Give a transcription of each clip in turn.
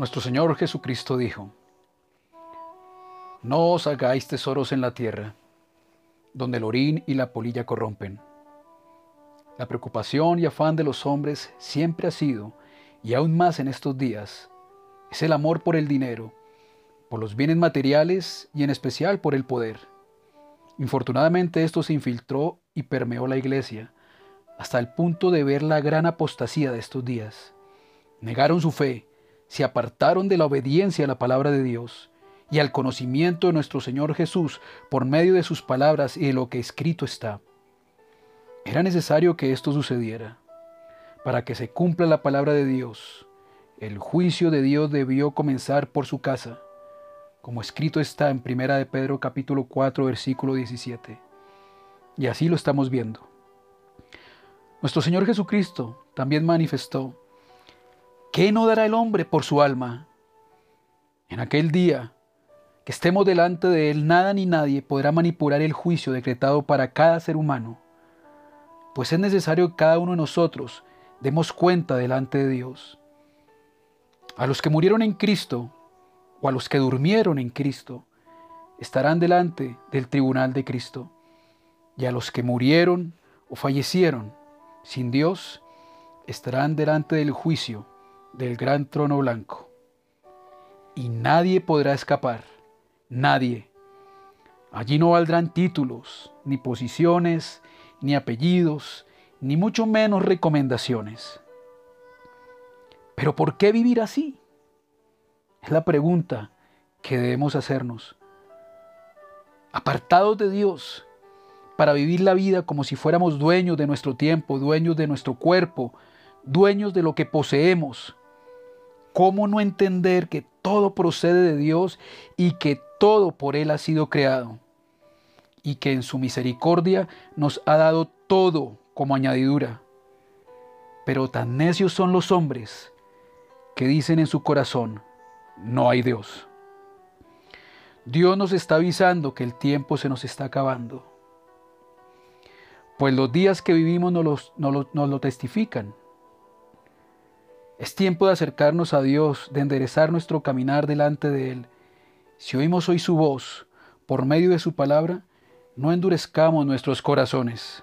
Nuestro Señor Jesucristo dijo, No os hagáis tesoros en la tierra, donde el orín y la polilla corrompen. La preocupación y afán de los hombres siempre ha sido, y aún más en estos días, es el amor por el dinero, por los bienes materiales y en especial por el poder. Infortunadamente esto se infiltró y permeó la iglesia, hasta el punto de ver la gran apostasía de estos días. Negaron su fe, se apartaron de la obediencia a la palabra de Dios y al conocimiento de nuestro Señor Jesús por medio de sus palabras y de lo que escrito está. Era necesario que esto sucediera. Para que se cumpla la palabra de Dios, el juicio de Dios debió comenzar por su casa, como escrito está en Primera de Pedro capítulo 4 versículo 17. Y así lo estamos viendo. Nuestro Señor Jesucristo también manifestó ¿Qué no dará el hombre por su alma? En aquel día que estemos delante de Él, nada ni nadie podrá manipular el juicio decretado para cada ser humano, pues es necesario que cada uno de nosotros demos cuenta delante de Dios. A los que murieron en Cristo o a los que durmieron en Cristo, estarán delante del tribunal de Cristo. Y a los que murieron o fallecieron sin Dios, estarán delante del juicio del gran trono blanco. Y nadie podrá escapar, nadie. Allí no valdrán títulos, ni posiciones, ni apellidos, ni mucho menos recomendaciones. Pero ¿por qué vivir así? Es la pregunta que debemos hacernos. Apartados de Dios, para vivir la vida como si fuéramos dueños de nuestro tiempo, dueños de nuestro cuerpo, dueños de lo que poseemos, ¿Cómo no entender que todo procede de Dios y que todo por Él ha sido creado? Y que en su misericordia nos ha dado todo como añadidura. Pero tan necios son los hombres que dicen en su corazón, no hay Dios. Dios nos está avisando que el tiempo se nos está acabando. Pues los días que vivimos nos, nos lo testifican. Es tiempo de acercarnos a Dios, de enderezar nuestro caminar delante de Él. Si oímos hoy su voz por medio de su palabra, no endurezcamos nuestros corazones.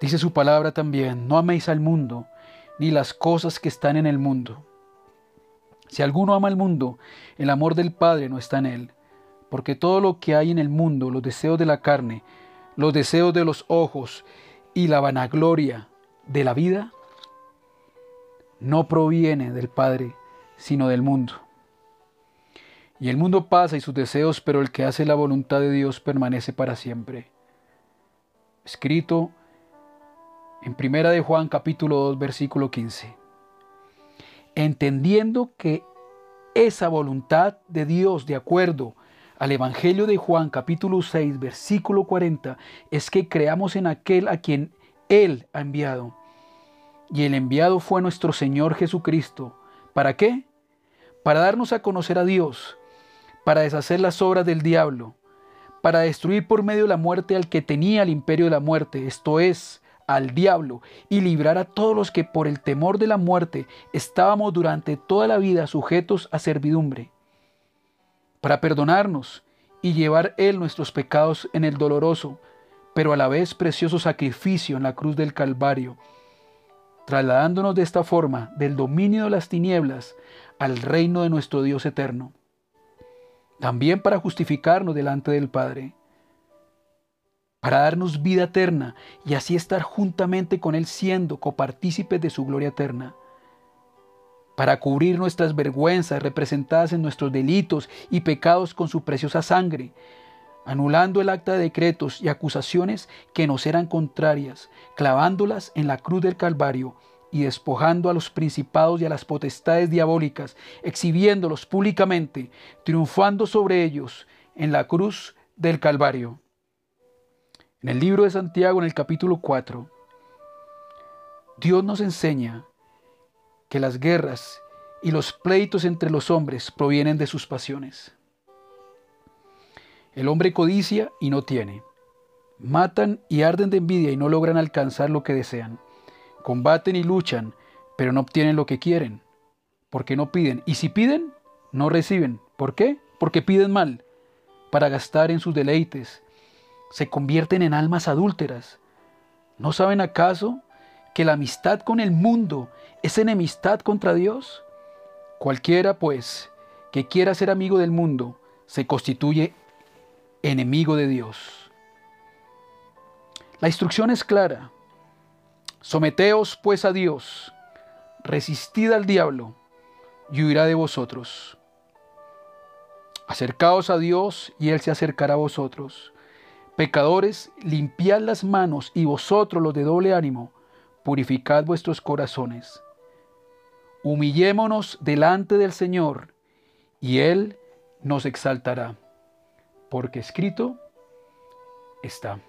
Dice su palabra también, no améis al mundo, ni las cosas que están en el mundo. Si alguno ama al mundo, el amor del Padre no está en él, porque todo lo que hay en el mundo, los deseos de la carne, los deseos de los ojos y la vanagloria de la vida, no proviene del Padre, sino del mundo. Y el mundo pasa y sus deseos, pero el que hace la voluntad de Dios permanece para siempre. Escrito en Primera de Juan capítulo 2 versículo 15. Entendiendo que esa voluntad de Dios de acuerdo al Evangelio de Juan capítulo 6 versículo 40 es que creamos en aquel a quien Él ha enviado y el enviado fue nuestro Señor Jesucristo. ¿Para qué? Para darnos a conocer a Dios, para deshacer las obras del diablo, para destruir por medio de la muerte al que tenía el imperio de la muerte, esto es, al diablo, y librar a todos los que por el temor de la muerte estábamos durante toda la vida sujetos a servidumbre, para perdonarnos y llevar Él nuestros pecados en el doloroso, pero a la vez precioso sacrificio en la cruz del Calvario, trasladándonos de esta forma del dominio de las tinieblas al reino de nuestro Dios eterno. También para justificarnos delante del Padre, para darnos vida eterna y así estar juntamente con Él siendo copartícipes de su gloria eterna, para cubrir nuestras vergüenzas representadas en nuestros delitos y pecados con su preciosa sangre, anulando el acta de decretos y acusaciones que nos eran contrarias, clavándolas en la cruz del Calvario y despojando a los principados y a las potestades diabólicas, exhibiéndolos públicamente, triunfando sobre ellos en la cruz del Calvario. En el libro de Santiago, en el capítulo 4, Dios nos enseña que las guerras y los pleitos entre los hombres provienen de sus pasiones. El hombre codicia y no tiene. Matan y arden de envidia y no logran alcanzar lo que desean. Combaten y luchan, pero no obtienen lo que quieren. porque no piden. Y si piden, no reciben. ¿Por qué? Porque piden mal, para gastar en sus deleites. Se convierten en almas adúlteras. ¿No saben acaso que la amistad con el mundo es enemistad contra Dios? Cualquiera, pues, que quiera ser amigo del mundo, se constituye enemigo de Dios. La instrucción es clara. Someteos pues a Dios, resistid al diablo y huirá de vosotros. Acercaos a Dios y Él se acercará a vosotros. Pecadores, limpiad las manos y vosotros los de doble ánimo, purificad vuestros corazones. Humillémonos delante del Señor y Él nos exaltará, porque escrito está.